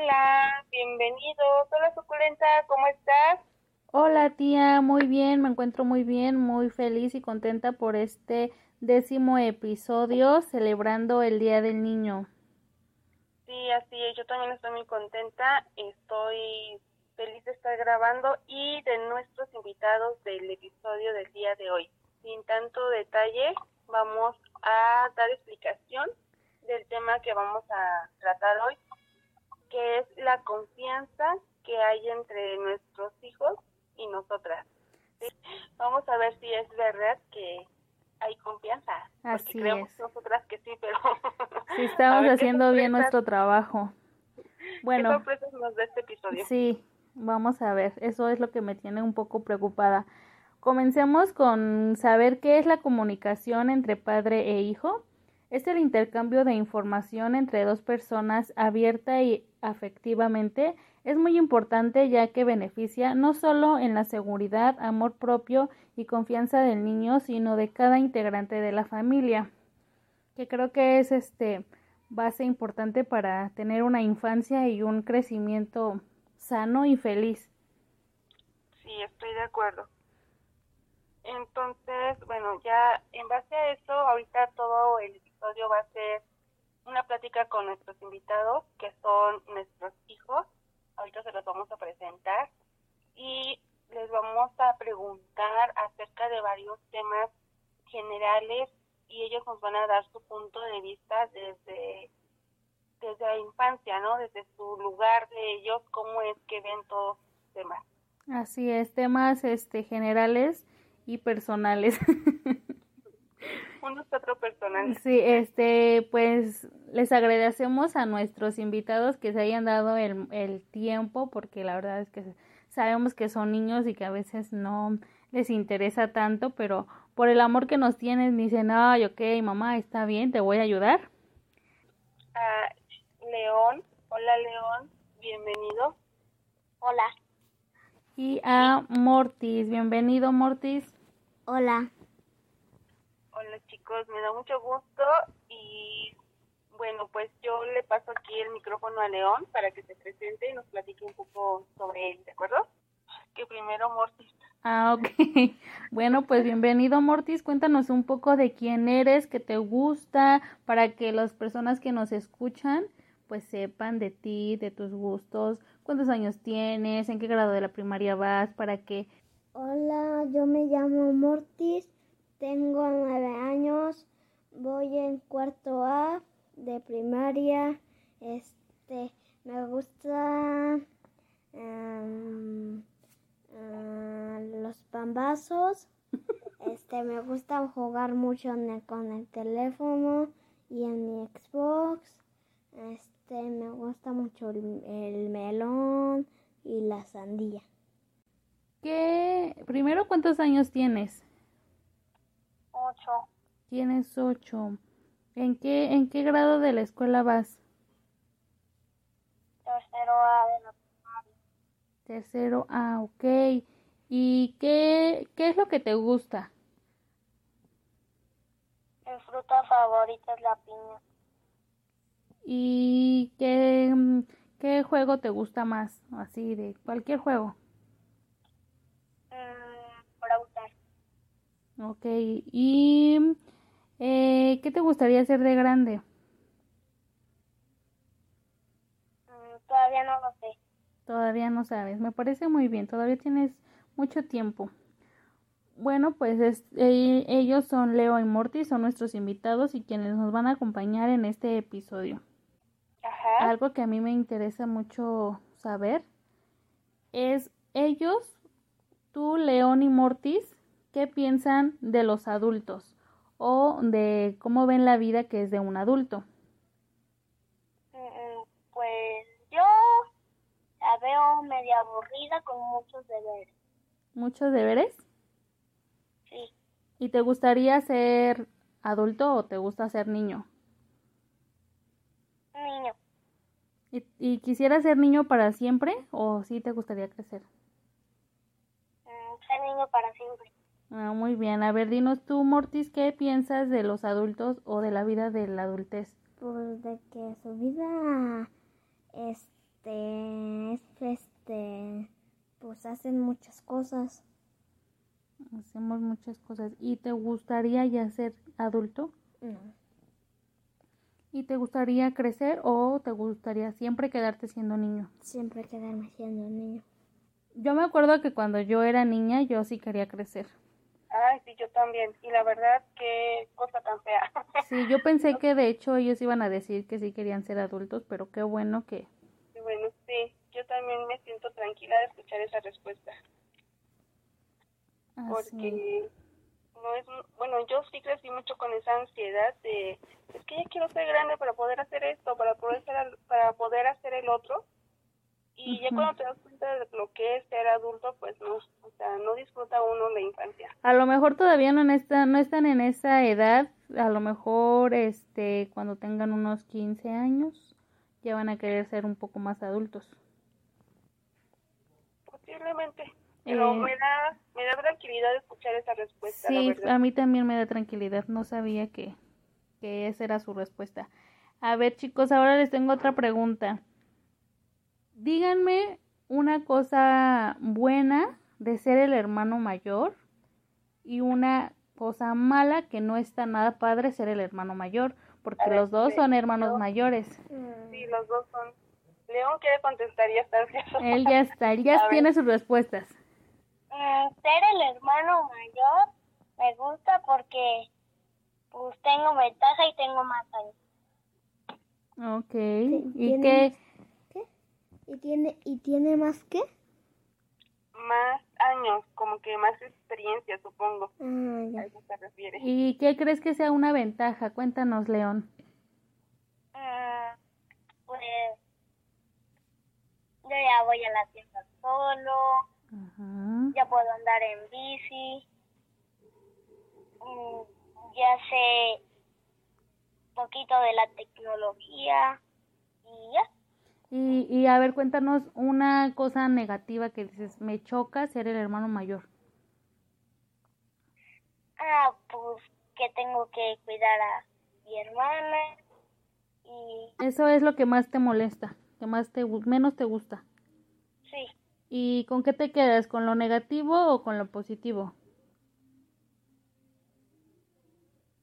Hola, bienvenidos. Hola, suculenta, ¿cómo estás? Hola, tía, muy bien, me encuentro muy bien, muy feliz y contenta por este décimo episodio celebrando el Día del Niño. Sí, así es, yo también estoy muy contenta, estoy feliz de estar grabando y de nuestros invitados del episodio del día de hoy. Sin tanto detalle, vamos a dar explicación del tema que vamos a tratar hoy, que es la confianza que hay entre nuestros hijos y nosotras. Vamos a ver si es verdad que hay confianza. Así creemos es. nosotras que sí, pero... Sí, estamos qué haciendo bien nuestro trabajo. ¿Qué Bueno, sorpresas nos da este episodio? sí, vamos a ver, eso es lo que me tiene un poco preocupada. Comencemos con saber qué es la comunicación entre padre e hijo. Es el intercambio de información entre dos personas abierta y afectivamente. Es muy importante ya que beneficia no solo en la seguridad, amor propio y confianza del niño, sino de cada integrante de la familia, que creo que es este base importante para tener una infancia y un crecimiento sano y feliz. Sí, estoy de acuerdo. Entonces, bueno, ya en base a eso, ahorita todo el episodio va a ser una plática con nuestros invitados, que son nuestros hijos. Ahorita se los vamos a presentar y les vamos a preguntar acerca de varios temas generales y ellos nos van a dar su punto de vista desde desde la infancia, ¿no? Desde su lugar de ellos, cómo es que ven todos los temas. Así es, temas este generales y personales. unos cuatro personales. Sí, este, pues les agradecemos a nuestros invitados que se hayan dado el, el tiempo, porque la verdad es que sabemos que son niños y que a veces no les interesa tanto, pero por el amor que nos tienen dicen, ay, ok, mamá, está bien, te voy a ayudar. A León, hola León, bienvenido. Hola. Y a Mortis, bienvenido Mortis. Hola. Hola chicos, me da mucho gusto y bueno, pues yo le paso aquí el micrófono a León para que se presente y nos platique un poco sobre él, ¿de acuerdo? Que primero Mortis. Ah, ok. Bueno, pues bienvenido Mortis, cuéntanos un poco de quién eres, qué te gusta, para que las personas que nos escuchan pues sepan de ti, de tus gustos, cuántos años tienes, en qué grado de la primaria vas, para que... Hola, yo me llamo Mortis, tengo nueve años, voy en cuarto A de primaria. Este, me gusta em, ah, los pambazos. Este, me gusta jugar mucho en el- con el teléfono y en mi Xbox. Este, me gusta mucho el, el melón y la sandía. ¿Qué? Primero, ¿cuántos años tienes? Ocho. Tienes ocho. ¿En qué, en qué grado de la escuela vas? Tercero A de la Tercero, ah, ok. ¿Y qué, qué es lo que te gusta? Mi fruta favorita es la piña. ¿Y qué, qué juego te gusta más? Así de cualquier juego. Ok. ¿Y eh, qué te gustaría hacer de grande? Mm, todavía no lo sé. Todavía no sabes. Me parece muy bien. Todavía tienes mucho tiempo. Bueno, pues es- eh, ellos son Leo y Morty, son nuestros invitados y quienes nos van a acompañar en este episodio. Ajá. Algo que a mí me interesa mucho saber es ellos, tú, León y Mortis, ¿qué piensan de los adultos o de cómo ven la vida que es de un adulto? Mm, Pues yo la veo media aburrida con muchos deberes. ¿Muchos deberes? Sí, ¿Y te gustaría ser adulto o te gusta ser niño? niño. ¿Y, y quisieras ser niño para siempre o sí te gustaría crecer? Mm, Ser niño para siempre. Ah, muy bien. A ver, dinos tú, Mortis, ¿qué piensas de los adultos o de la vida de la adultez? Pues de que su vida es este, este, pues hacen muchas cosas. Hacemos muchas cosas. ¿Y te gustaría ya ser adulto? No, ¿Y te gustaría crecer o te gustaría siempre quedarte siendo niño? siempre quedarme siendo niño. Yo me acuerdo que cuando yo era niña yo sí quería crecer. Ay, sí, yo también. Y la verdad, qué cosa tan fea. Sí, yo pensé que de hecho ellos iban a decir que sí querían ser adultos, pero qué bueno que... Y bueno, sí, yo también me siento tranquila de escuchar esa respuesta. así. Porque no es, bueno, yo sí crecí mucho con esa ansiedad de, es que ya quiero ser grande para poder hacer esto, para poder ser, para poder hacer el otro. Y ya cuando te das cuenta de lo que es ser adulto, pues no, o sea, no disfruta uno la infancia. A lo mejor todavía no, están, no están en esa edad, a lo mejor este cuando tengan unos 15 años ya van a querer ser un poco más adultos. Posiblemente. Pero Eh, me da, me da tranquilidad escuchar esa respuesta, Sí, a mí también me da tranquilidad, no sabía que, que esa era su respuesta. A ver chicos, ahora les tengo otra pregunta. Díganme una cosa buena de ser el hermano mayor y una cosa mala que no está nada padre ser el hermano mayor, porque ver, los dos sí, son hermanos yo- mayores. Sí, los dos son. León quiere contestar, ya está. Él ya está, él ya A ver. tiene sus respuestas. Mm, ser el hermano mayor me gusta porque pues tengo ventaja y tengo más años. Ok, ¿y? ¿Qué? ¿Y tiene, y tiene más qué? Más años, como que más experiencia, supongo. Ah, A eso se refiere. ¿Y qué crees que sea una ventaja? Cuéntanos, León. Mm, pues yo ya voy a la tienda solo, Ajá. ya puedo andar en bici, mm, ya sé poquito de la tecnología y ya. Y, y a ver, cuéntanos una cosa negativa que dices, me choca ser el hermano mayor. Ah, pues que tengo que cuidar a mi hermana y Eso es lo que más te molesta, que más te menos te gusta. sí, ¿Y con qué te quedas? ¿Con lo negativo o con lo positivo?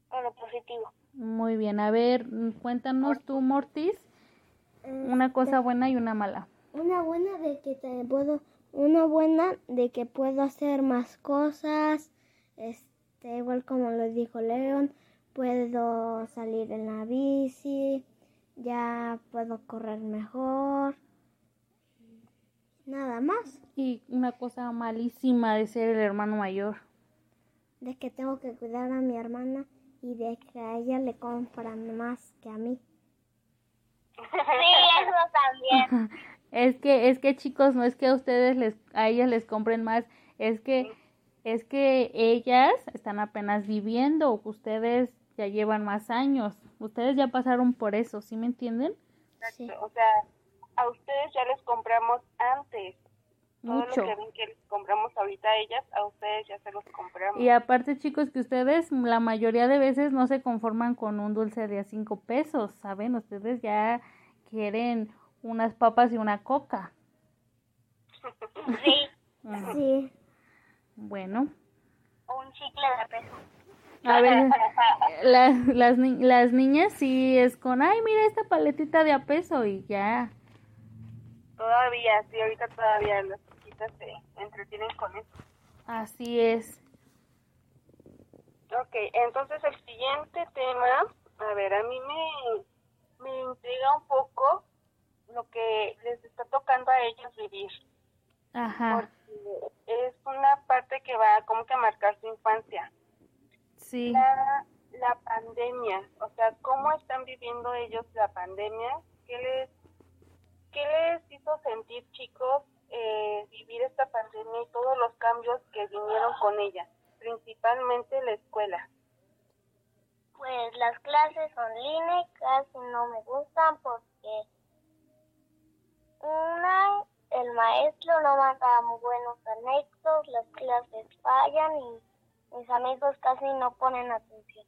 con lo positivo. Muy bien, a ver, cuéntanos tú, Mortis, una cosa buena y una mala. Una buena de que te puedo, una buena de que puedo hacer más cosas, este, igual como lo dijo León, puedo salir en la bici, ya puedo correr mejor, nada más, Y una cosa malísima de ser el hermano mayor. de que tengo que cuidar a mi hermana y de que a ella le compran más que a mí. Sí, eso también. Es que, es que chicos, no es que a ustedes les, a ellas les compren más, es que, es que ellas están apenas viviendo, ustedes ya llevan más años, ustedes ya pasaron por eso, ¿sí me entienden? Sí. O sea, a ustedes ya les compramos antes. Todo Mucho. lo que ven que les compramos ahorita a ellas, a ustedes ya se los compramos. Y aparte chicos, que ustedes la mayoría de veces no se conforman con un dulce de a cinco pesos, ¿saben? Ustedes ya quieren unas papas y una coca. Sí, Sí, Bueno, un chicle de peso. a ver, las, las, ni- las niñas sí es con, ay, mira esta paletita de a peso y ya. Todavía, sí, ahorita todavía las chiquitas se entretienen con eso. Así es. Ok, entonces el siguiente tema, a ver, a mí me, me intriga un poco lo que les está tocando a ellos vivir, Ajá, porque es una parte que va como que a marcar su infancia. sí. La, la pandemia, o sea, ¿cómo están viviendo ellos la pandemia? ¿Qué les, qué les hizo sentir, chicos, eh, vivir esta pandemia y todos los cambios que vinieron con ella? Principalmente la escuela. Pues las clases online casi no me gustan porque una, el maestro no manda muy buenos anexos, las clases fallan y mis amigos casi no ponen atención.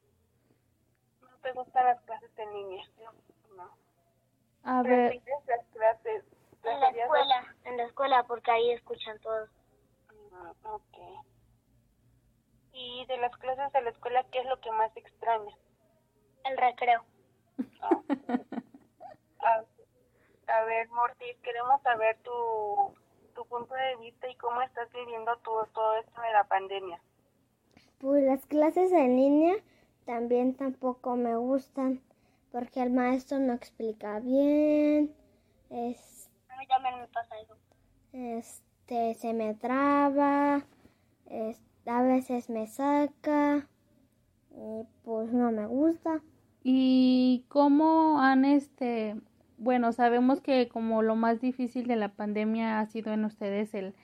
¿No te gustan las clases en línea? No, no. A ver, ¿Prefieres las clases, En la escuela, en la escuela, porque ahí escuchan todos. Mm, ok. Y de las clases de la escuela, ¿qué es lo que más extraña? El recreo. Ah, a, a ver, Mortis, queremos saber tu, tu punto de vista y cómo estás viviendo tú todo esto de la pandemia. Pues las clases en línea también tampoco me gustan porque el maestro no explica bien. Es, A mí también me pasa eso. este se me traba, es- a veces me saca y pues no me gusta. ¿Y cómo han este, bueno, sabemos que como lo más difícil de la pandemia ha sido en ustedes el,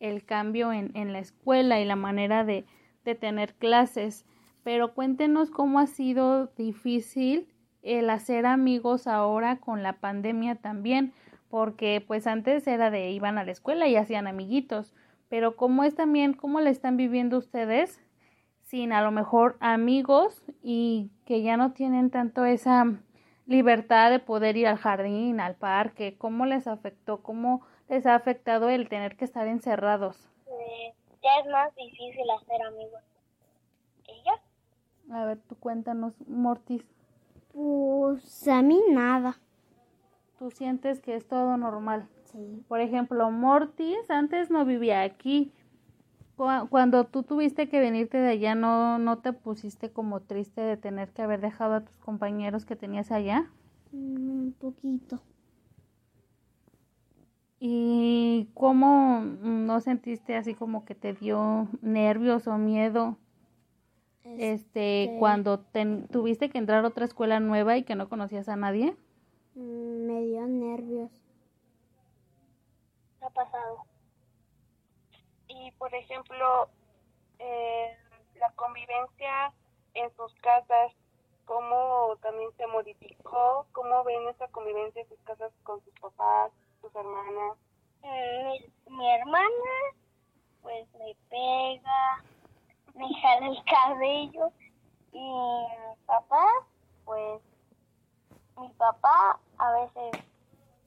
el cambio en, en la escuela y la manera de, de tener clases, pero cuéntenos cómo ha sido difícil el hacer amigos ahora con la pandemia también, porque pues antes era de iban a la escuela y hacían amiguitos, pero cómo es también, cómo le están viviendo ustedes sin a lo mejor amigos y que ya no tienen tanto esa libertad de poder ir al jardín, al parque, cómo les afectó, cómo les ha afectado el tener que estar encerrados. Eh, ya es más difícil hacer amigos. ¿Y ya? A ver, tú cuéntanos, Mortis, Pues a mí nada. tú sientes que es todo normal. Sí. Por ejemplo, Mortis antes no vivía aquí. Cu- Cuando tú tuviste que venirte de allá, ¿no, ¿no te pusiste como triste de tener que haber dejado a tus compañeros que tenías allá? Mm, Un poquito. ¿Y cómo mm, no sentiste así como que te dio nervios o miedo este Este, cuando ten- tuviste que entrar a otra escuela nueva y que no conocías a nadie? mm, me dio nervios. ¿Qué ha pasado? Y, por ejemplo, eh, la convivencia en sus casas, ¿cómo también se modificó? ¿Cómo ven esa convivencia en sus casas con sus papás, sus hermanas? Mm, Mi, mi hermana, pues me pega, me jala el cabello. Y mi papá, pues, mi papá a veces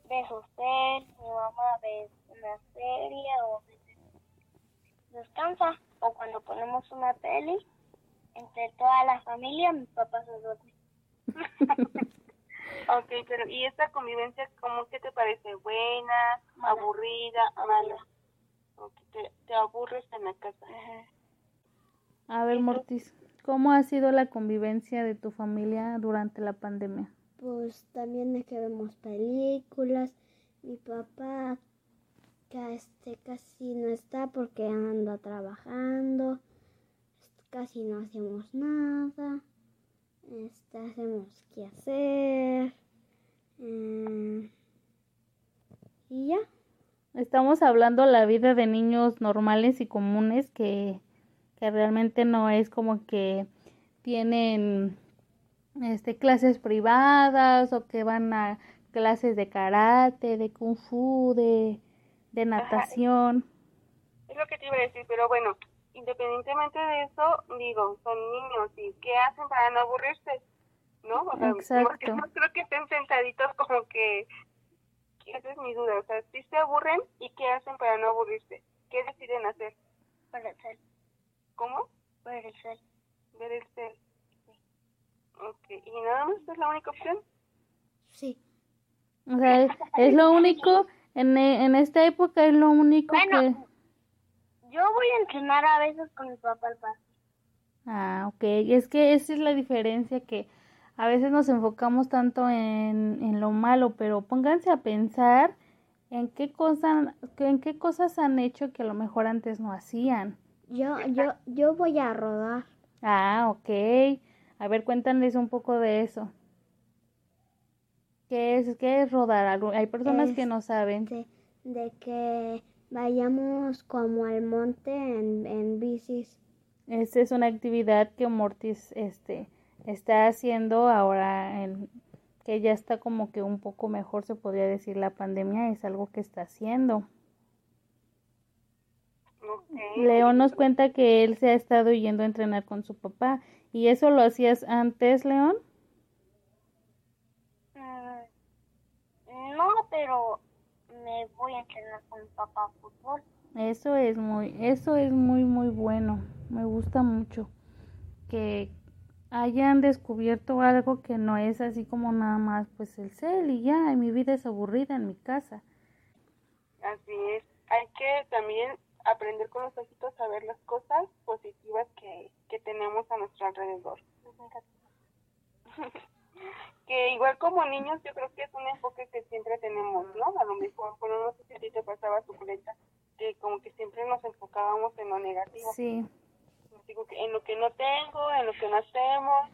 ve sus series, mi mamá ve una serie o a veces descansa. O cuando ponemos una peli, entre toda la familia, mi papá se duerme. Ok, pero ¿y esta convivencia cómo que te parece? ¿Buena, Mala. aburrida, mala? Ok, te, te aburres en la casa. A ver, Mortis, ¿cómo ha sido la convivencia de tu familia durante la pandemia? Pues también es que vemos películas. Mi papá que este casi no está porque anda trabajando. Casi no hacemos nada. Este, hacemos qué hacer. Mm, y ya. Estamos hablando la vida de niños normales y comunes que, que realmente no es como que tienen este clases privadas o que van a clases de karate, de kung fu, de, de natación. Es lo que te iba a decir, pero bueno, independientemente de eso, digo, son niños y ¿qué hacen para no aburrirse? ¿No? O sea, Exacto. Porque no creo que estén sentaditos como que... Esa es mi duda, o sea, si se aburren y ¿qué hacen para no aburrirse? ¿Qué deciden hacer? Ver el cel, ¿Cómo? ver el cel. Ver el cel. Ok, ¿y nada más es la única opción? Sí. O sea, es, es lo único, en, e- en esta época es lo único que... Bueno. Yo voy a entrenar a veces con mi papá al parque. Ah, ok. Es que esa es la diferencia que a veces nos enfocamos tanto en, en lo malo, pero pónganse a pensar en qué cosas, en qué cosas han hecho que a lo mejor antes no hacían. Yo, yo, yo voy a rodar. Ah, ok. A ver, cuéntales un poco de eso. ¿Qué es, qué es rodar? Algo- Hay personas que no saben. de, de que vayamos como al monte en, en bicis. Esta es una actividad que Mortis este, está haciendo ahora en, que ya está como que un poco mejor se podría decir la pandemia, es algo que está haciendo. León nos cuenta que él se ha estado yendo a entrenar con su papá y eso lo hacías antes, León. Pero me entrenar con mi papá fútbol. Eso es muy, eso es muy, muy bueno. Me gusta mucho que hayan descubierto algo que no es así como nada más, pues el cel y ya, y mi vida es aburrida en mi casa. Así es. Hay que también aprender con los ojitos a ver las cosas positivas que, que tenemos a nuestro alrededor. que igual como niños yo creo que es un enfoque que siempre tenemos, ¿no? A lo mejor, bueno, no sé si a ti te pasaba suculenta, que como que siempre nos enfocábamos en lo negativo. Sí. Digo que en lo que no tengo, en lo que no hacemos,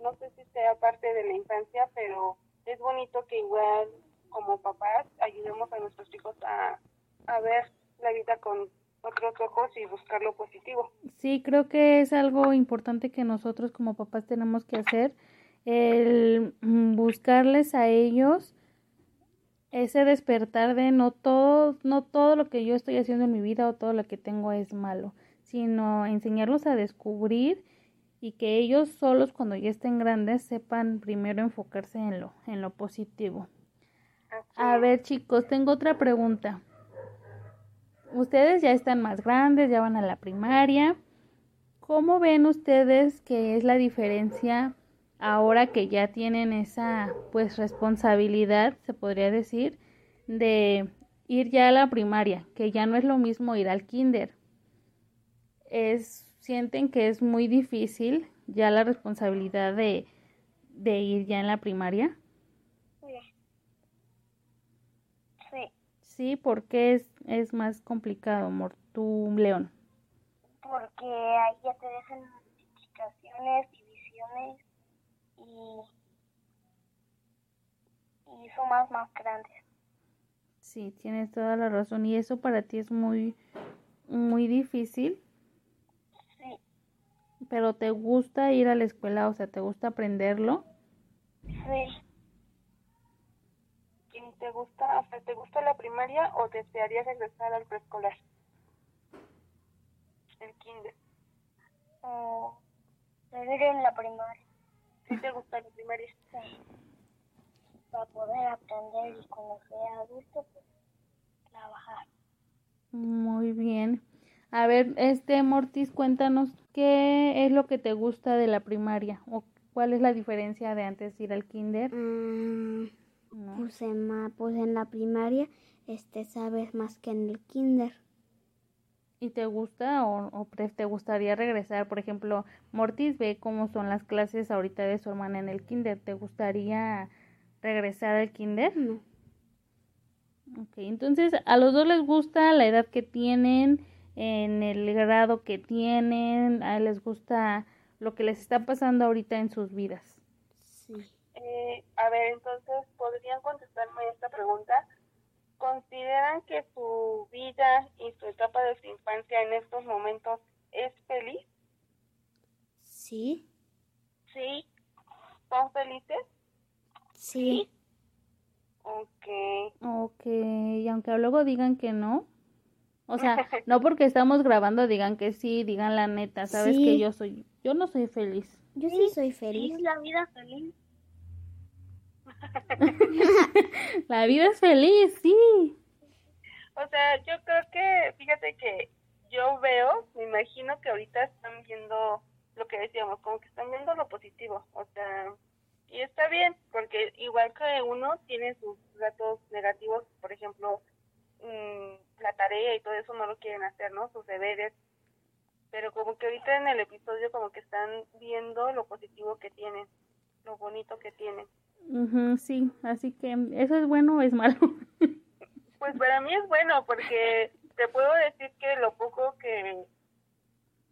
no sé si sea parte de la infancia, pero es bonito que igual como papás ayudemos a nuestros hijos a, a ver la vida con otros ojos y buscar lo positivo. Sí, creo que es algo importante que nosotros como papás tenemos que hacer, el mm, buscarles a ellos ese despertar de no todo, no todo lo que yo estoy haciendo en mi vida o todo lo que tengo es malo, sino enseñarlos a descubrir y que ellos solos cuando ya estén grandes sepan primero enfocarse en lo, en lo positivo. A ver chicos, tengo otra pregunta. Ustedes ya están más grandes, ya van a la primaria. ¿Cómo ven ustedes que es la diferencia ahora que ya tienen esa pues responsabilidad, se podría decir, de ir ya a la primaria, que ya no es lo mismo ir al kinder? Es sienten que es muy difícil ya la responsabilidad de, de ir ya en la primaria? Sí. Sí, porque es, es más complicado, amor, tú, León. Porque ahí ya te dejan multiplicaciones, divisiones y, y sumas más grandes. Sí, tienes toda la razón. Y eso para ti es muy, muy difícil. Sí, Pero te gusta ir a la escuela, o sea, te gusta aprenderlo. sí. ¿Y te gusta, o sea, te gusta la primaria o desearías regresar al preescolar? El kinder. O seguir en la primaria. ¿Sí te gusta la primaria? Sí. Para poder aprender y cuando sea adulto, pues trabajar. Muy bien. A ver, este Mortis, cuéntanos qué es lo que te gusta de la primaria o cuál es la diferencia de antes ir al kinder. Mm, ¿no? pues, en, pues en la primaria este sabes más que en el kinder. ¿Y te gusta o, o pre- te gustaría regresar? Por ejemplo, Mortis ve cómo son las clases ahorita de su hermana en el kinder. ¿Te gustaría regresar al kinder? No. Ok, entonces a los dos les gusta la edad que tienen, en el grado que tienen, a les gusta lo que les está pasando ahorita en sus vidas. Sí. Eh, a ver, entonces, ¿podrían contestarme esta pregunta? ¿Consideran que su vida y su etapa de su infancia en estos momentos es feliz? Sí. Sí. ¿Son felices? Sí. Ok. Ok, y aunque luego digan que no, o sea, no porque estamos grabando digan que sí, digan la neta, sabes Sí. que yo soy, yo no soy feliz. Yo sí soy Sí, feliz. la vida feliz. La vida es feliz, sí. O sea, yo creo que, fíjate que yo veo, me imagino que ahorita están viendo lo que decíamos, como que están viendo lo positivo, o sea, y está bien, porque igual que uno tiene sus datos negativos, por ejemplo, mm, la tarea y todo eso no lo quieren hacer, ¿no? Sus deberes, pero como que ahorita en el episodio como que están viendo lo positivo que tienen, lo bonito que tienen. Ujú, sí, así que eso es bueno o es malo. Pues para mí es bueno porque te puedo decir que lo poco que,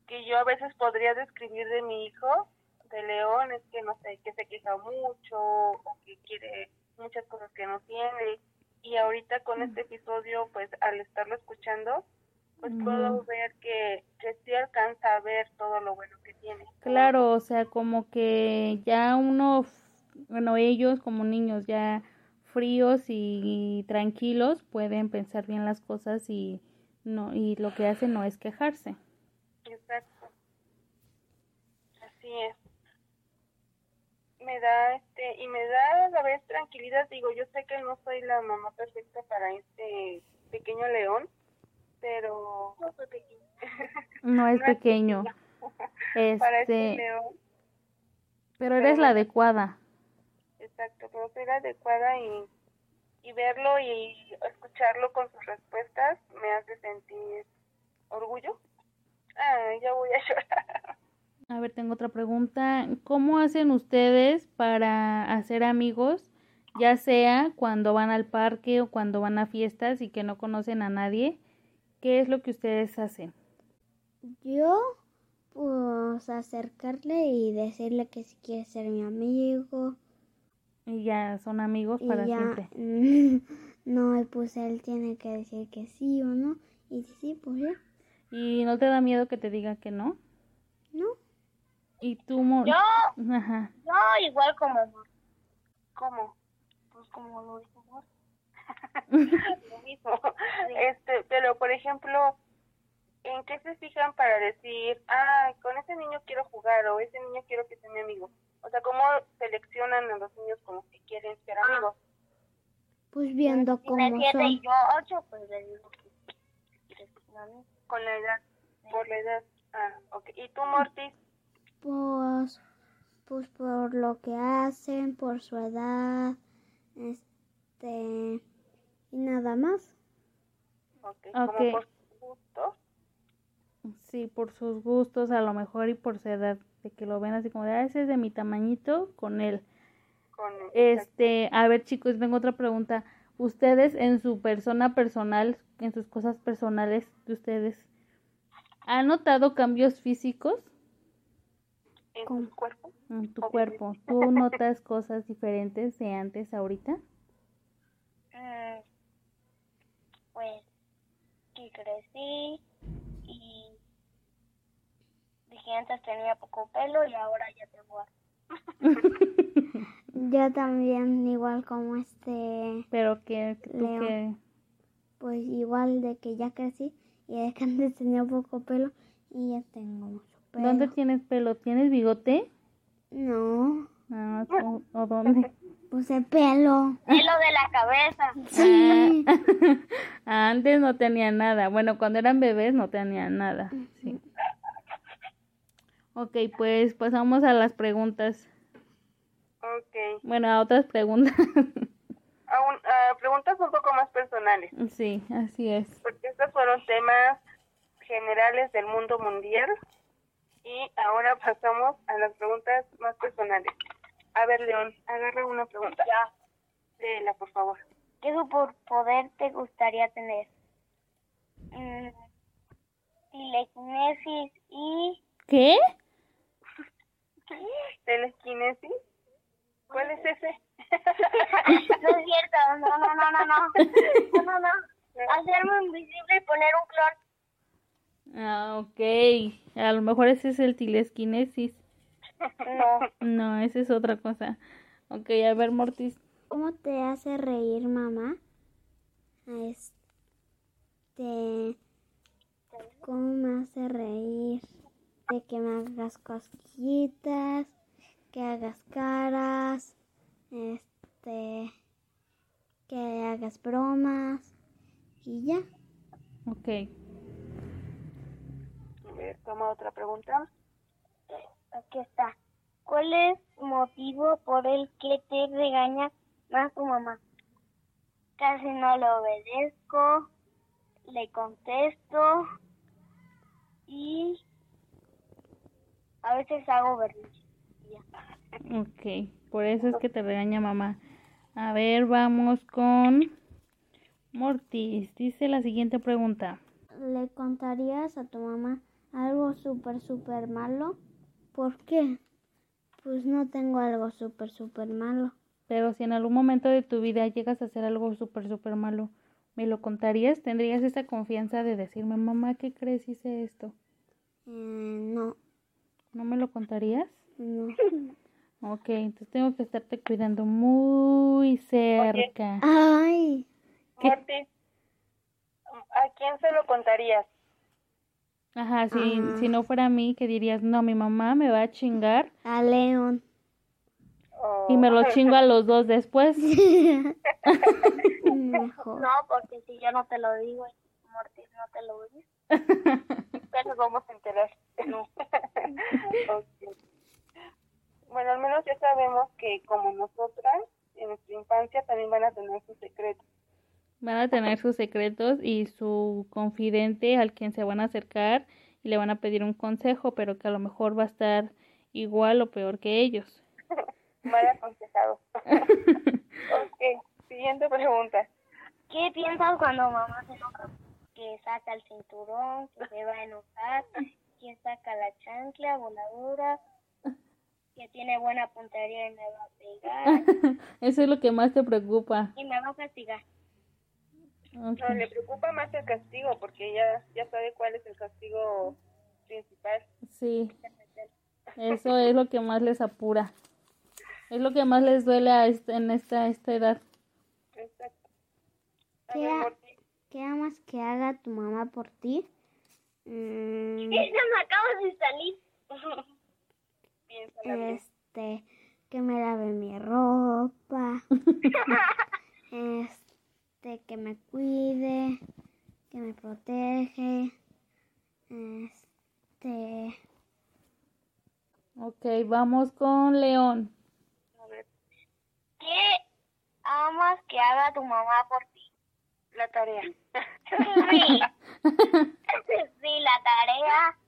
que yo a veces podría describir de mi hijo, de León, es que no sé, que se queja mucho o que quiere muchas cosas que no tiene. Y ahorita con este episodio, pues al estarlo escuchando, pues puedo Ujú. ver que, que sí alcanza a ver todo lo bueno que tiene. Claro, o sea, como que ya uno, bueno, ellos como niños ya fríos y tranquilos pueden pensar bien las cosas y no y lo que hacen no es quejarse. Exacto. Así es. Me da este y me da a la vez tranquilidad, digo, yo sé que no soy la mamá perfecta para este pequeño león, pero No soy pequeña. No es No es pequeño. para este Este, león, pero eres la adecuada. exacto, pero soy la adecuada y, y verlo y escucharlo con sus respuestas me hace sentir orgullo. Ah, ya voy a llorar. A ver, tengo otra pregunta. ¿Cómo hacen ustedes para hacer amigos, ya sea cuando van al parque o cuando van a fiestas y que no conocen a nadie? ¿Qué es lo que ustedes hacen? Yo, pues acercarle y decirle que si quiere ser mi amigo. Y ya son amigos para ya, siempre. no, pues él tiene que decir que sí o no. Y si sí, pues ya. ¿Y no te da miedo que te diga que no? No. ¿Y tú, Mo- Yo, Ajá. yo igual como amor. ¿Cómo? Pues como lo dijo amor. Lo mismo. Este, pero por ejemplo, ¿en qué se fijan para decir, ah, con ese niño quiero jugar o ese niño quiero que sea mi amigo? O sea, ¿cómo seleccionan a los niños como que quieren ser Ah. amigos? Pues viendo Si cómo siete son. y yo ocho, pues le digo que que amigo. Con la edad, por la edad. Ah, ok. ¿Y tú, Mortis? Pues, pues por lo que hacen, por su edad, este, y nada más. Ok. Ok. Como por gusto. Sí, por sus gustos a lo mejor y por su edad, de que lo ven así como de, ah, ese es de mi tamañito con él. Con Este, a ver chicos, tengo otra pregunta. Ustedes en su persona personal, en sus cosas personales de ustedes, ¿han notado cambios físicos en tu Obviamente. cuerpo? ¿Tú notas cosas diferentes de antes a ahorita? Mm, pues que crecí y dije antes tenía poco pelo y ahora ya tengo Yo también, igual como este, Pero que, tú pues igual de que ya crecí y de que antes tenía poco pelo y ya tengo mucho pelo. ¿Dónde tienes pelo? ¿Tienes bigote? No, Ah, ¿o, o dónde? puse pelo. pelo de la cabeza. Sí. Ah, Antes no tenía nada. Bueno, cuando eran bebés no tenían nada. Sí. Ok, pues pasamos a las preguntas. Ok. Bueno, a otras preguntas. Aún, ah, preguntas un poco más personales, sí, así es. porque estos fueron temas generales del mundo mundial. Y ahora pasamos a las preguntas más personales. A ver, León, agarra una pregunta. Ya. Léela, por favor. ¿Qué superpoder te gustaría tener? Mm, telequinesis y ¿Qué? ¿Telequinesis? ¿Cuál es ese? no es cierto, no, no, no, no, no, no, no, no. Hacerme invisible y poner un clon. Ah, ok. A lo mejor ese es el tilesquinesis. No, No, esa es otra cosa. Ok, a ver, Mortis. ¿Cómo te hace reír mamá? Este, ¿cómo me hace reír? De que me hagas cosquillitas, que hagas caras, este, que hagas bromas y ya. Ok. Ver, toma otra pregunta. aquí está. ¿Cuál es el motivo por el que te regaña más tu mamá? Casi no le obedezco, le contesto y a veces hago berrinche. Ok, por eso es que te regaña mamá. A ver, vamos con Mortis. Dice la siguiente pregunta. ¿Le contarías a tu mamá algo súper, súper malo? ¿Por qué? Pues no tengo algo súper, súper malo. Pero si en algún momento de tu vida llegas a hacer algo súper, súper malo, ¿me lo contarías? ¿Tendrías esa confianza de decirme, mamá, ¿qué crees? Hice esto. Eh, no, ¿No me lo contarías? no. Ok, entonces tengo que estarte cuidando muy cerca. Ay, ¿a quién se lo contarías? Ajá, si, Ah. si no fuera a mí, que dirías, no, mi mamá me va a chingar a León. Y me lo chingo a los dos después. No. mejor. No, porque si yo no te lo digo, Mortis no te lo dice. Ya nos vamos a enterar. Bueno, al menos ya sabemos que como nosotras, en nuestra infancia también van a tener sus secretos. Van a tener sus secretos y su confidente al quien se van a acercar y le van a pedir un consejo, pero que a lo mejor va a estar igual o peor que ellos. Mal aconsejado. ok, siguiente pregunta. ¿Qué piensas cuando mamá se enoja? Que saca el cinturón, que se va a enojar, que saca la chancla voladora, que tiene buena puntería y me va a pegar Eso es lo que más te preocupa. y me va a castigar. No, le preocupa más el castigo porque ya, ya sabe cuál es el castigo principal. Sí, eso es lo que más les apura. Es lo que más les duele a este- en esta, esta edad. Exacto. ¿Qué ha- ¿Qué amas que haga tu mamá por ti? Mm, ¡Esa me acaba de salir! este, que me lave mi ropa. este, que me cuide, que me protege. Este, Ok, vamos con León. A ver, ¿Qué amas que haga tu mamá por ti? la tarea. Sí. sí, la tarea.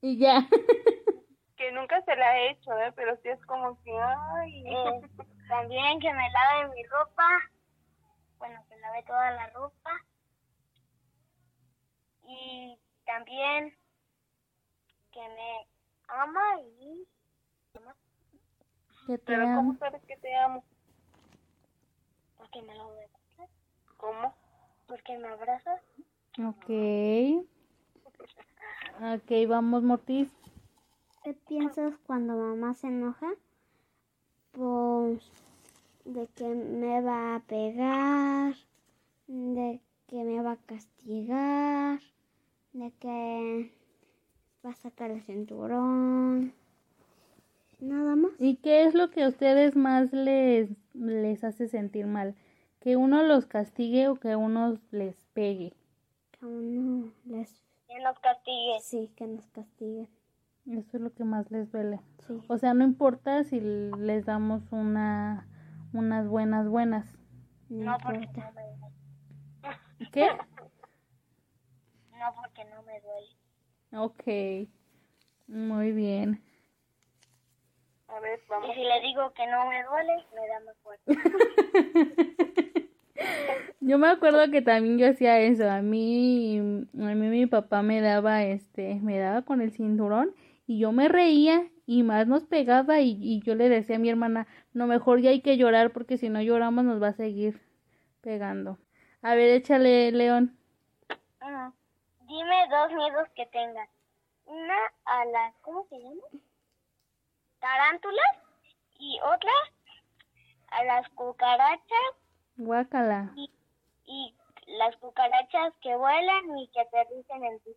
Y ya. que nunca se la he hecho, ¿eh? Pero sí es como que, ay. Eh, también que me lave mi ropa. Bueno, que lave toda la ropa. Y también que me ama y... Que te Pero ¿cómo sabes que te amo? Porque me lo demuestra. ¿Cómo? Porque me abraza. Ok. Ok, vamos, Mortis. ¿Qué piensas cuando mamá se enoja? Pues de que me va a pegar, de que me va a castigar, de que va a sacar el cinturón. Nada más. ¿Y qué es lo que a ustedes más les, les hace sentir mal? ¿Que uno los castigue o que uno les pegue? Que uno les... Que nos castigue. Sí, que nos castiguen. Eso es lo que más les duele. Sí. O sea, no importa si les damos una unas buenas buenas. No, No porque no me duele. ¿Qué? No porque no me duele. Ok. Muy bien. A ver, Y vamos. si le digo que no me duele, me da más fuerte. Yo me acuerdo que también yo hacía eso. A mí, a mí mi papá me daba este, me daba con el cinturón y yo me reía y más nos pegaba y, y yo le decía a mi hermana, no, mejor ya hay que llorar porque si no lloramos nos va a seguir pegando. A ver, échale, León. Ujú. Dime dos miedos que tengas. Una a las, ¿cómo se llama? Tarántulas y otra a las cucarachas Guácala. y, y las cucarachas que vuelan y que aterricen en ti.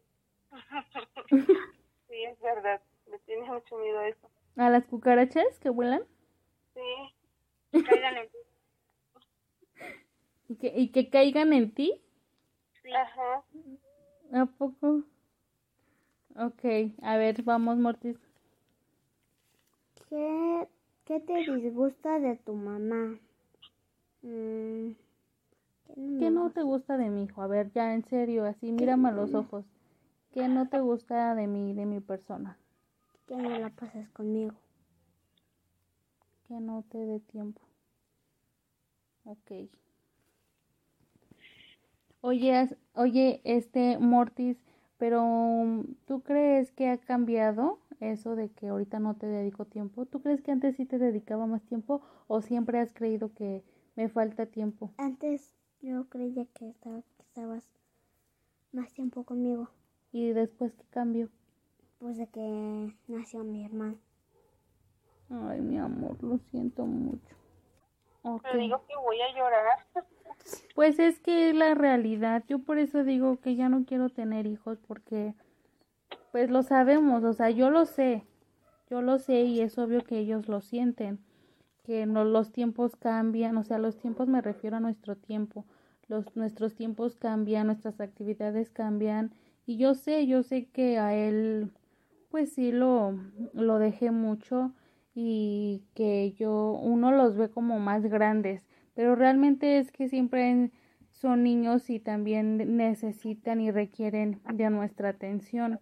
Sí, es verdad. Me tiene mucho miedo eso. ¿A las cucarachas que vuelan? Sí. que caigan en ti. ¿Y que, y que caigan en ti? Sí. Ajá. ¿A poco? Ok, a ver, vamos, Mortis. ¿Qué, ¿Qué te disgusta de tu mamá? Mm, ¿qué no ¿Qué no te gusta de mi hijo? A ver, ya en serio, así, mírame a los ojos. ¿Qué no te gusta de mí, de mi persona? que no la pases conmigo. Que no te dé tiempo. Ok. Oye, oye, este Mortis, pero um, ¿tú crees que ha cambiado eso de que ahorita no te dedico tiempo? ¿Tú crees que antes sí te dedicaba más tiempo o siempre has creído que me falta tiempo? Antes yo creía que, estaba, que estabas más tiempo conmigo, ¿Y después qué cambió? pues de que nació mi hermano. Ay, mi amor, lo siento mucho. Ok. Pero digo que voy a llorar. Pues es que es la realidad. Yo por eso digo que ya no quiero tener hijos porque pues lo sabemos, o sea, yo lo sé. Yo lo sé y es obvio que ellos lo sienten. que no, los tiempos cambian, o sea, los tiempos me refiero a nuestro tiempo, los, nuestros tiempos cambian, nuestras actividades cambian, y yo sé, yo sé que a él, pues sí lo, lo dejé mucho y que yo, uno los ve como más grandes, pero realmente es que siempre son niños y también necesitan y requieren de nuestra atención.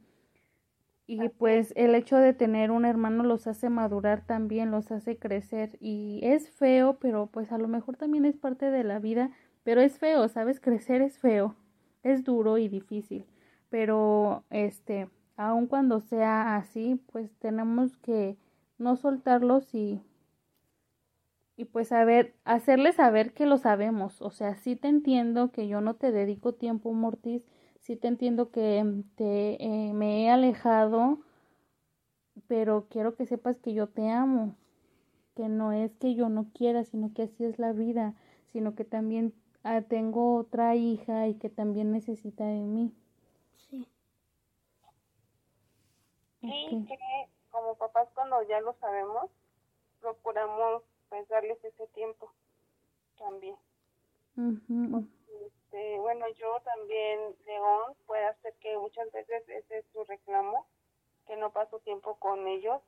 Y pues el hecho de tener un hermano los hace madurar también, los hace crecer y es feo, pero pues a lo mejor también es parte de la vida, pero es feo, ¿sabes? Crecer es feo, es duro y difícil, pero este, aun cuando sea así, pues tenemos que no soltarlos y y pues saber, hacerles saber que lo sabemos. O sea, sí te entiendo que yo no te dedico tiempo, Mortis, sí te entiendo que te, eh, me he alejado, pero quiero que sepas que yo te amo, que no es que yo no quiera, sino que así es la vida, sino que también ah, tengo otra hija y que también necesita de mí. Sí. Y que como papás cuando ya lo sabemos, procuramos pues darles ese tiempo también. este, bueno, yo también, León, puede hacer que muchas veces ese es su reclamo, que no paso tiempo con ellos,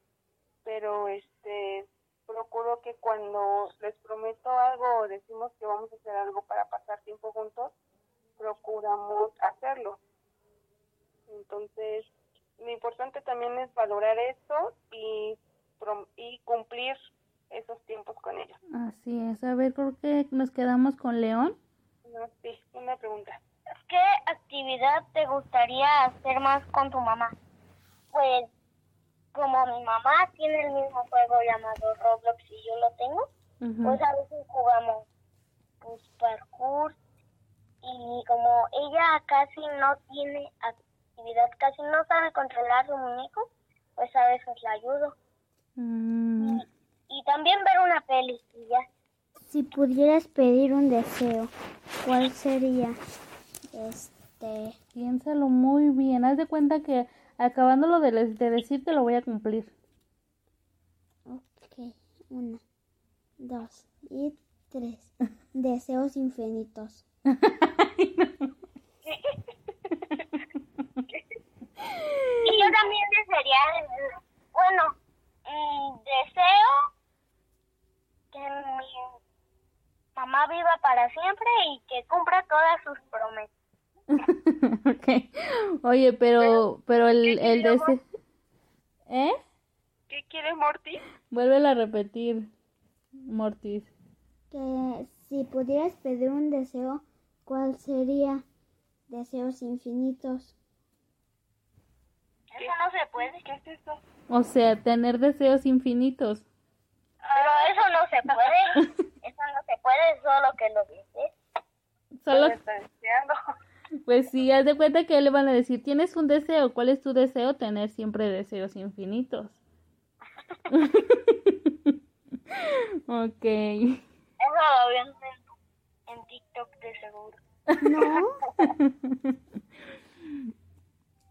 pero este procuro que cuando les prometo algo o decimos que vamos a hacer algo para pasar tiempo juntos, procuramos hacerlo. Entonces, lo importante también es valorar eso y, y cumplir esos tiempos con ellos. Así es. A ver, creo que nos quedamos con León. No, sí, una pregunta. ¿Qué actividad te gustaría hacer más con tu mamá? Pues como mi mamá tiene el mismo juego llamado Roblox y yo lo tengo, pues a veces jugamos pues parkour y como ella casi no tiene actividad, casi no sabe controlar su muñeco, pues a veces la ayudo. Mm y también ver una peli y ya. Si pudieras pedir un deseo, ¿cuál sería? Este, piénsalo muy bien. Haz de cuenta que acabándolo de, de decir te lo voy a cumplir. Ok, una, dos y tres. Deseos infinitos. y yo también desearía, bueno, mm, deseo que mi mamá viva para siempre y que cumpla todas sus promesas. okay. Oye, pero, pero, el, el deseo... ¿Eh? ¿Qué quieres, Mortis? Vuelve a repetir, Mortis. Que si pudieras pedir un deseo, ¿cuál sería? Deseos infinitos. Eso no se puede. ¿Qué es eso? O sea, tener deseos infinitos. Pero eso no se puede. Eso no se puede, solo que lo dices. Solo... deseando. Pues sí, haz de cuenta que le van a decir, tienes un deseo, ¿cuál es tu deseo? Tener siempre deseos infinitos. ok. Eso lo vi en, en TikTok de seguro. No.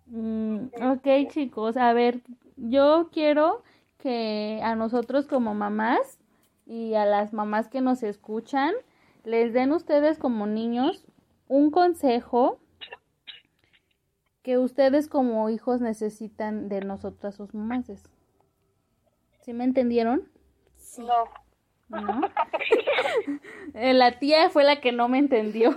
Mm, ok, chicos, a ver, yo quiero que a nosotros como mamás y a las mamás que nos escuchan, les den ustedes como niños un consejo que ustedes como hijos necesitan de nosotras sus mamás. ¿Sí me entendieron? Sí. No. ¿No? Eh, la tía fue la que no me entendió.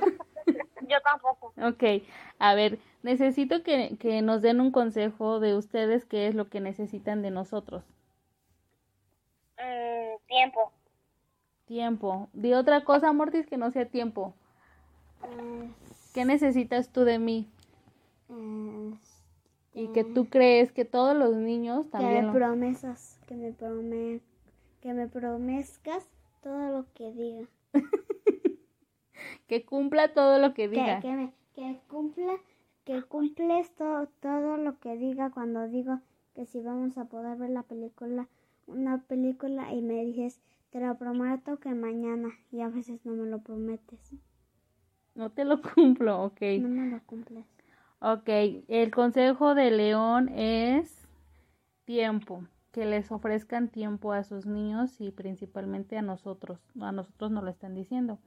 Yo tampoco. Ok, a ver, necesito que, que nos den un consejo de ustedes qué es lo que necesitan de nosotros. Mm, tiempo. Tiempo. Di otra cosa, Mortis, que no sea tiempo. ¿Qué necesitas tú de mí? Y que tú crees que todos los niños que también... me lo- promesas, que me prome, que me promescas todo lo que diga. que cumpla todo lo que Que, diga. que me, que cumpla, que cumples todo, todo lo que diga cuando digo que si vamos a poder ver la película, una película y me dices, te lo prometo que mañana y a veces no me lo prometes, No te lo cumplo, ok. no me lo cumples. Ok, el consejo de León es tiempo. que les ofrezcan tiempo a sus niños y principalmente a nosotros. A nosotros nos lo están diciendo.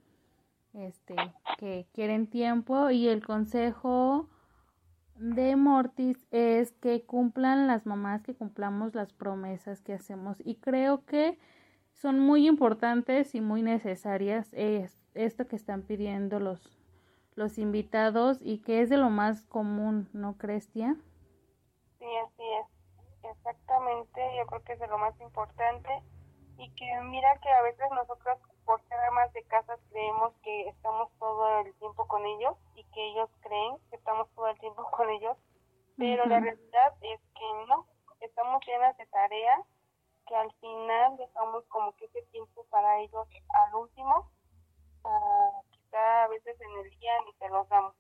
Este, que quieren tiempo y el consejo de Mortis es que cumplan las mamás, que cumplamos las promesas que hacemos y creo que son muy importantes y muy necesarias es, esto que están pidiendo los, los invitados y que es de lo más común, ¿no crees, tía? Sí, así es. Exactamente, yo creo que es de lo más importante y que mira que a veces nosotros por ser amas de casa creemos que estamos todo el tiempo con ellos y que ellos creen que estamos todo el tiempo con ellos, pero la realidad es que no, estamos llenas de tareas que al final dejamos como que ese tiempo para ellos al último o quizá a veces en el día ni se los damos.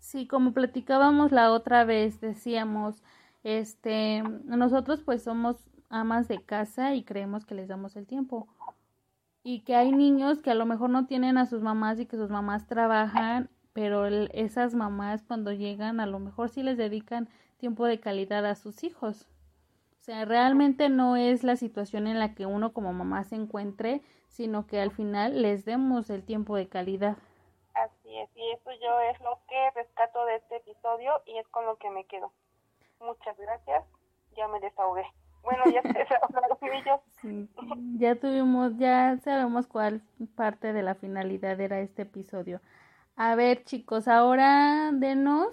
Sí, como platicábamos la otra vez, decíamos, este, nosotros pues somos amas de casa y creemos que les damos el tiempo. Y que hay niños que a lo mejor no tienen a sus mamás y que sus mamás trabajan, pero esas mamás cuando llegan a lo mejor sí les dedican tiempo de calidad a sus hijos. O sea, realmente no es la situación en la que uno como mamá se encuentre, sino que al final les demos el tiempo de calidad. Así es, y eso yo es lo que rescato de este episodio y es con lo que me quedo. Muchas gracias, ya me desahogué. Bueno, ya ya tuvimos, ya sabemos cuál parte de la finalidad era este episodio. A ver, chicos, ahora denos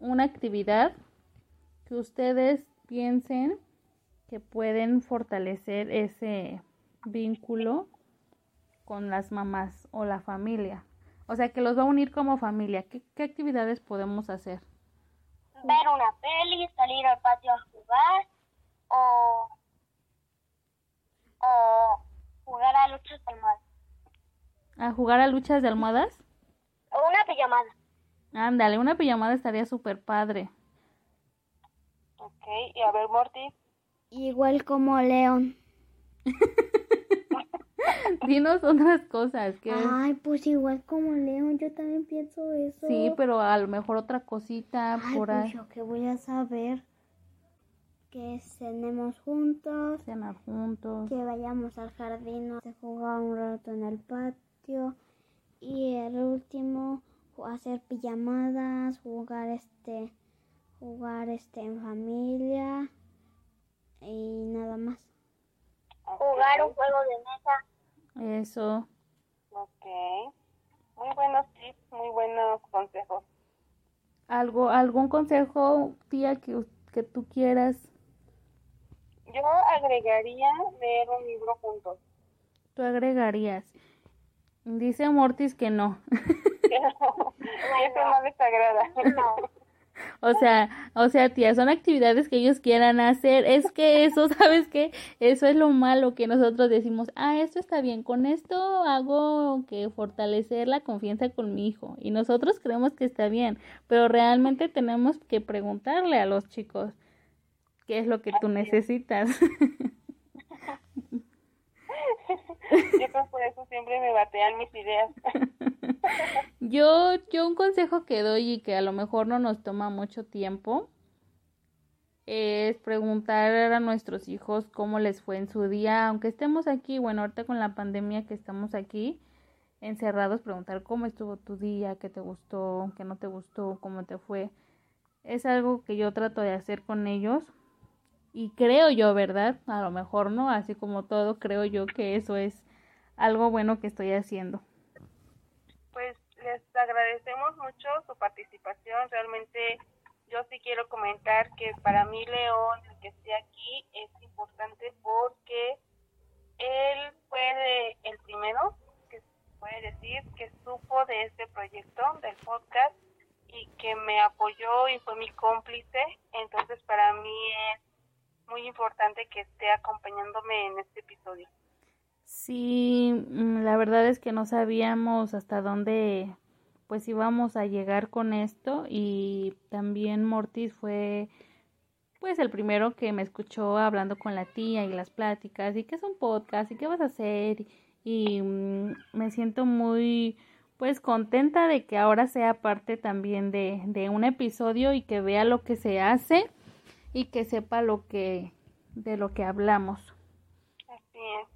una actividad que ustedes piensen que pueden fortalecer ese vínculo con las mamás o la familia. O sea, que los va a unir como familia. ¿Qué, qué actividades podemos hacer? Ver una peli, salir al patio a jugar, o, o jugar a luchas de almohadas. ¿A jugar a luchas de almohadas? O una pijamada. Ándale, una pijamada estaría súper padre. Ok, y a ver, Morty. Igual como León. Dinos otras cosas. que Ay, pues igual como León, yo también pienso eso. Sí, pero a lo mejor otra cosita por pues ahí. yo qué voy a saber que cenemos juntos, cenar juntos, que vayamos al jardín a jugar un rato en el patio y el último hacer pijamadas, jugar este jugar este en familia y nada más. Jugar un juego de mesa. Eso. Ok. Muy buenos tips, muy buenos consejos. ¿Algo, algún consejo, tía, que, que tú quieras yo agregaría leer un libro juntos. Tú agregarías. Dice Mortis que no. No. Eso no les agrada. O sea, o sea, tía, son actividades que ellos quieran hacer. Es que eso, ¿sabes qué? Eso es lo malo que nosotros decimos, ah, esto está bien, con esto hago que fortalecer la confianza con mi hijo. Y nosotros creemos que está bien, pero realmente tenemos que preguntarle a los chicos qué es lo que tú necesitas. Yo creo por eso siempre me batean mis ideas. yo, yo un consejo que doy y que a lo mejor no nos toma mucho tiempo es preguntar a nuestros hijos cómo les fue en su día, aunque estemos aquí, bueno, ahorita con la pandemia que estamos aquí encerrados, preguntar cómo estuvo tu día, qué te gustó, qué no te gustó, cómo te fue. Es algo que yo trato de hacer con ellos y creo yo, ¿verdad? A lo mejor no, así como todo, creo yo que eso es algo bueno que estoy haciendo. Pues les agradecemos mucho su participación. Realmente yo sí quiero comentar que para mí León, el que esté aquí, es importante porque él fue el primero, que puede decir, que supo de este proyecto, del podcast, y que me apoyó y fue mi cómplice. Entonces para mí es muy importante que esté acompañándome en este episodio. Sí, mm, la verdad es que no sabíamos hasta dónde pues íbamos a llegar con esto y también Mortis fue pues el primero que me escuchó hablando con la tía y las pláticas y qué es un podcast y qué vas a hacer y mm, me siento muy pues contenta de que ahora sea parte también de, de un episodio y que vea lo que se hace y que sepa lo que de lo que hablamos. Así es.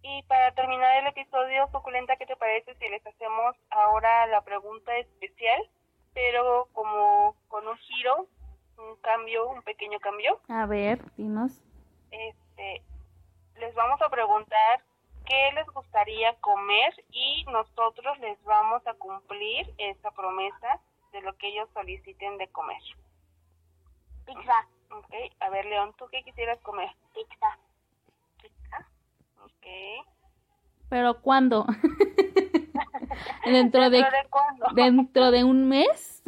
Y para terminar el episodio, Suculenta, ¿qué te parece si les hacemos ahora la pregunta especial, pero como con un giro, un cambio, un pequeño cambio? A ver, dinos. Este, les vamos a preguntar qué les gustaría comer y nosotros les vamos a cumplir esa promesa de lo que ellos soliciten de comer. Pizza. Ok, a ver León, ¿tú qué quisieras comer? Pizza. Pizza. Ok. Pero ¿cuándo? dentro de ¿Dentro de cuándo? dentro de un mes.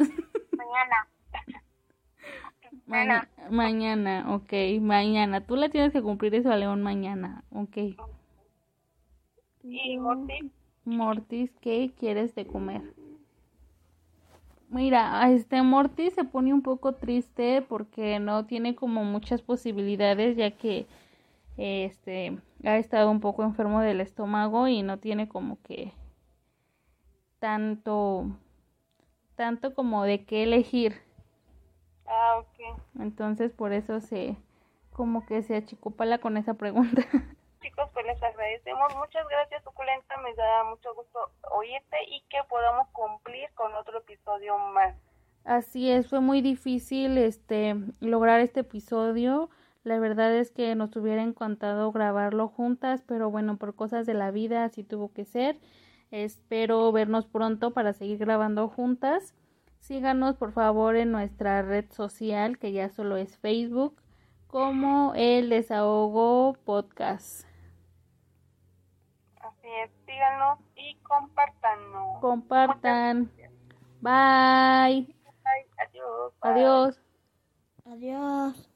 Mañana. Ma- mañana, ok, mañana. Tú le tienes que cumplir eso a León mañana, ok. ¿Y Morty? Mortis, ¿qué quieres de comer? Mira, este Mortis se pone un poco triste porque no tiene como muchas posibilidades ya que este ha estado un poco enfermo del estómago y no tiene como que tanto tanto como de qué elegir. Ah, ok. Entonces por eso se como que se achicopala con esa pregunta. Chicos, pues les agradecemos. Muchas gracias, Suculenta. Me da mucho gusto oírte y que podamos cumplir con otro episodio más. Así es, fue muy difícil este lograr este episodio. La verdad es que nos hubiera encantado grabarlo juntas, pero bueno, por cosas de la vida así tuvo que ser. Espero vernos pronto para seguir grabando juntas. Síganos por favor en nuestra red social, que ya solo es Facebook, como El Desahogo Podcast. Así es, síganos y compártanos. Compartan. Bye. Bye, adiós. Bye. Adiós. Adiós.